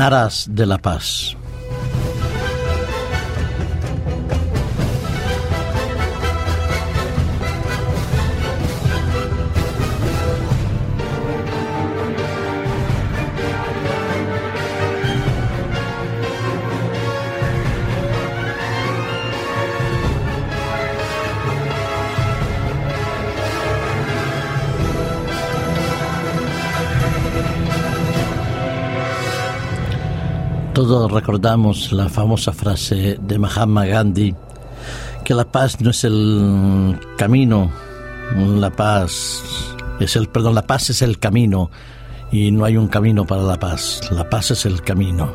aras de la paz. Todos recordamos la famosa frase de Mahatma Gandhi que la paz no es el camino, la paz es el perdón, la paz es el camino y no hay un camino para la paz, la paz es el camino.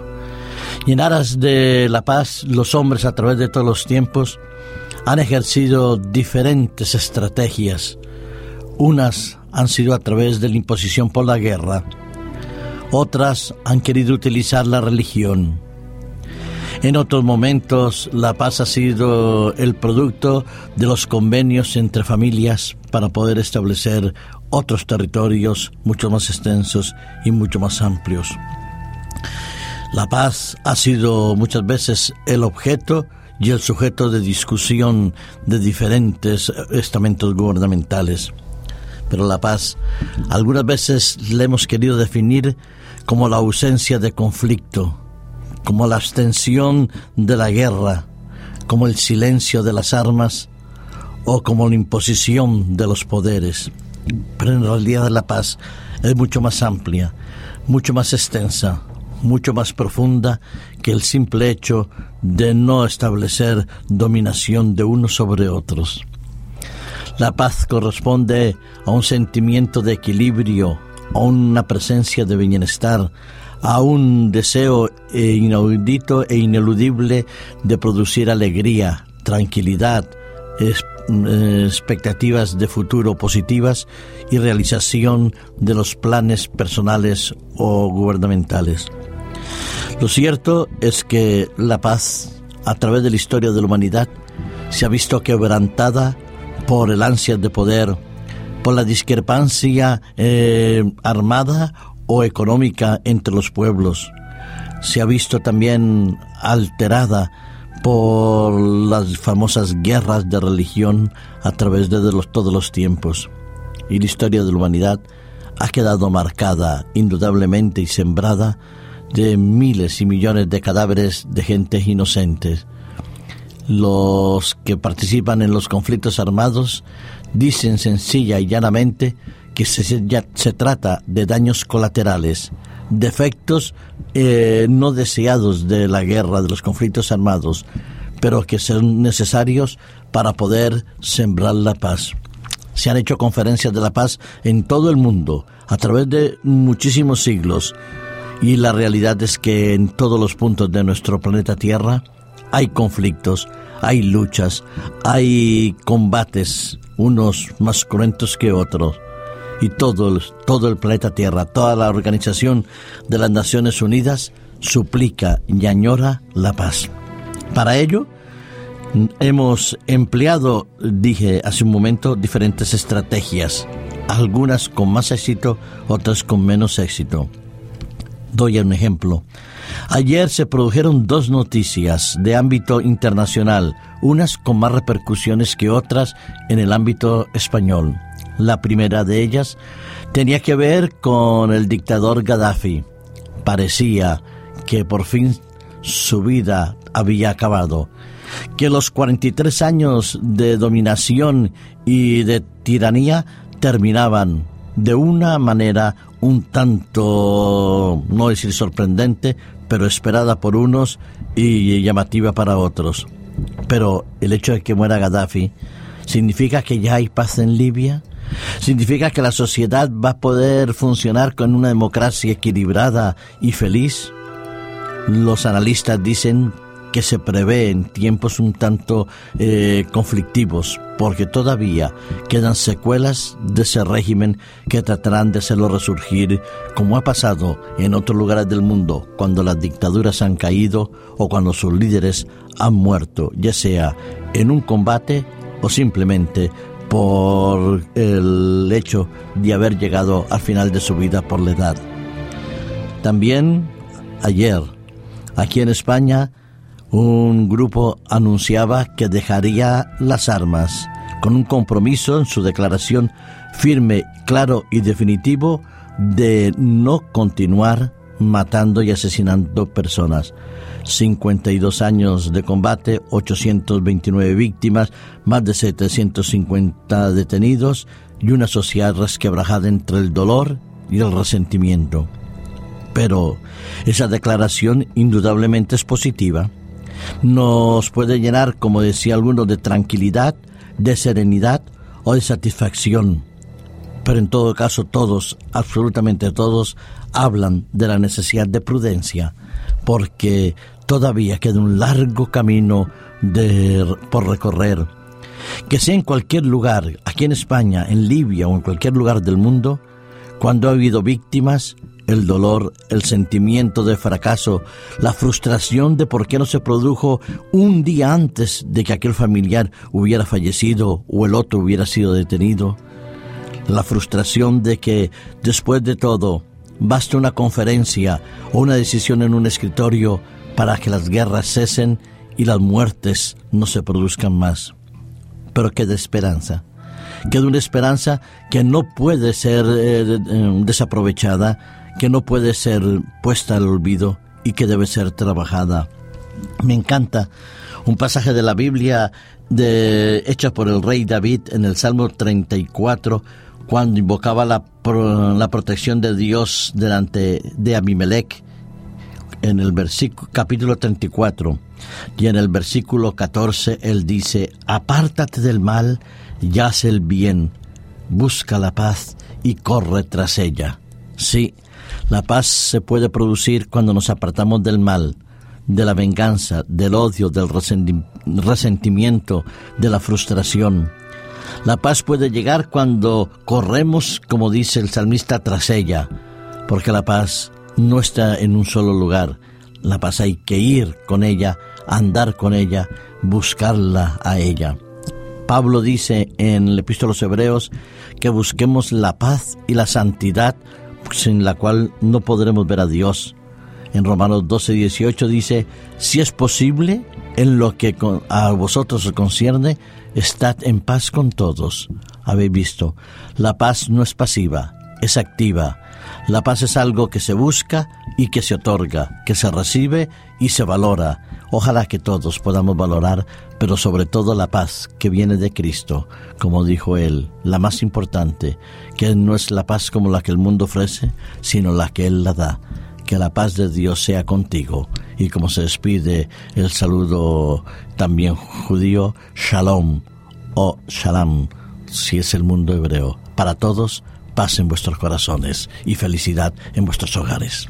Y en aras de la paz, los hombres a través de todos los tiempos han ejercido diferentes estrategias. Unas han sido a través de la imposición por la guerra, otras han querido utilizar la religión. En otros momentos la paz ha sido el producto de los convenios entre familias para poder establecer otros territorios mucho más extensos y mucho más amplios. La paz ha sido muchas veces el objeto y el sujeto de discusión de diferentes estamentos gubernamentales. Pero la paz algunas veces le hemos querido definir como la ausencia de conflicto, como la abstención de la guerra, como el silencio de las armas o como la imposición de los poderes. Pero en realidad la paz es mucho más amplia, mucho más extensa, mucho más profunda que el simple hecho de no establecer dominación de unos sobre otros. La paz corresponde a un sentimiento de equilibrio, a una presencia de bienestar, a un deseo inaudito e ineludible de producir alegría, tranquilidad, expectativas de futuro positivas y realización de los planes personales o gubernamentales. Lo cierto es que la paz, a través de la historia de la humanidad, se ha visto quebrantada por el ansia de poder, por la discrepancia eh, armada o económica entre los pueblos. Se ha visto también alterada por las famosas guerras de religión a través de los, todos los tiempos. Y la historia de la humanidad ha quedado marcada indudablemente y sembrada de miles y millones de cadáveres de gentes inocentes. Los que participan en los conflictos armados dicen sencilla y llanamente que se, se trata de daños colaterales, defectos eh, no deseados de la guerra, de los conflictos armados, pero que son necesarios para poder sembrar la paz. Se han hecho conferencias de la paz en todo el mundo, a través de muchísimos siglos, y la realidad es que en todos los puntos de nuestro planeta Tierra hay conflictos, hay luchas, hay combates, unos más cruentos que otros. Y todo, todo el planeta Tierra, toda la organización de las Naciones Unidas suplica y añora la paz. Para ello, hemos empleado, dije hace un momento, diferentes estrategias, algunas con más éxito, otras con menos éxito. Doy un ejemplo. Ayer se produjeron dos noticias de ámbito internacional, unas con más repercusiones que otras en el ámbito español. La primera de ellas tenía que ver con el dictador Gaddafi. Parecía que por fin su vida había acabado, que los 43 años de dominación y de tiranía terminaban de una manera un tanto, no decir sorprendente, pero esperada por unos y llamativa para otros. Pero el hecho de que muera Gaddafi significa que ya hay paz en Libia, significa que la sociedad va a poder funcionar con una democracia equilibrada y feliz. Los analistas dicen que se prevé en tiempos un tanto eh, conflictivos, porque todavía quedan secuelas de ese régimen que tratarán de hacerlo resurgir, como ha pasado en otros lugares del mundo, cuando las dictaduras han caído o cuando sus líderes han muerto, ya sea en un combate o simplemente por el hecho de haber llegado al final de su vida por la edad. También ayer, aquí en España, un grupo anunciaba que dejaría las armas con un compromiso en su declaración firme, claro y definitivo de no continuar matando y asesinando personas. 52 años de combate, 829 víctimas, más de 750 detenidos y una sociedad resquebrajada entre el dolor y el resentimiento. Pero esa declaración indudablemente es positiva. Nos puede llenar, como decía alguno, de tranquilidad, de serenidad o de satisfacción. Pero en todo caso todos, absolutamente todos, hablan de la necesidad de prudencia, porque todavía queda un largo camino por recorrer. Que sea en cualquier lugar, aquí en España, en Libia o en cualquier lugar del mundo, cuando ha habido víctimas, el dolor, el sentimiento de fracaso, la frustración de por qué no se produjo un día antes de que aquel familiar hubiera fallecido o el otro hubiera sido detenido, la frustración de que después de todo basta una conferencia o una decisión en un escritorio para que las guerras cesen y las muertes no se produzcan más. Pero queda esperanza. Queda una esperanza que no puede ser eh, eh, desaprovechada, que no puede ser puesta al olvido y que debe ser trabajada. Me encanta un pasaje de la Biblia de, hecho por el rey David en el Salmo 34, cuando invocaba la, la protección de Dios delante de Abimelech en el capítulo 34 y en el versículo 14 él dice, apártate del mal y haz el bien, busca la paz y corre tras ella. Sí, la paz se puede producir cuando nos apartamos del mal, de la venganza, del odio, del resentimiento, de la frustración. La paz puede llegar cuando corremos, como dice el salmista, tras ella, porque la paz no está en un solo lugar. La paz hay que ir con ella, andar con ella, buscarla a ella. Pablo dice en el epístolo a los Hebreos que busquemos la paz y la santidad sin la cual no podremos ver a Dios. En Romanos 12, 18 dice, si es posible, en lo que a vosotros os concierne, estad en paz con todos. Habéis visto, la paz no es pasiva, es activa. La paz es algo que se busca y que se otorga, que se recibe y se valora. Ojalá que todos podamos valorar, pero sobre todo la paz que viene de Cristo, como dijo él, la más importante, que no es la paz como la que el mundo ofrece, sino la que Él la da. Que la paz de Dios sea contigo. Y como se despide el saludo también judío, shalom o shalom, si es el mundo hebreo. Para todos, paz en vuestros corazones y felicidad en vuestros hogares.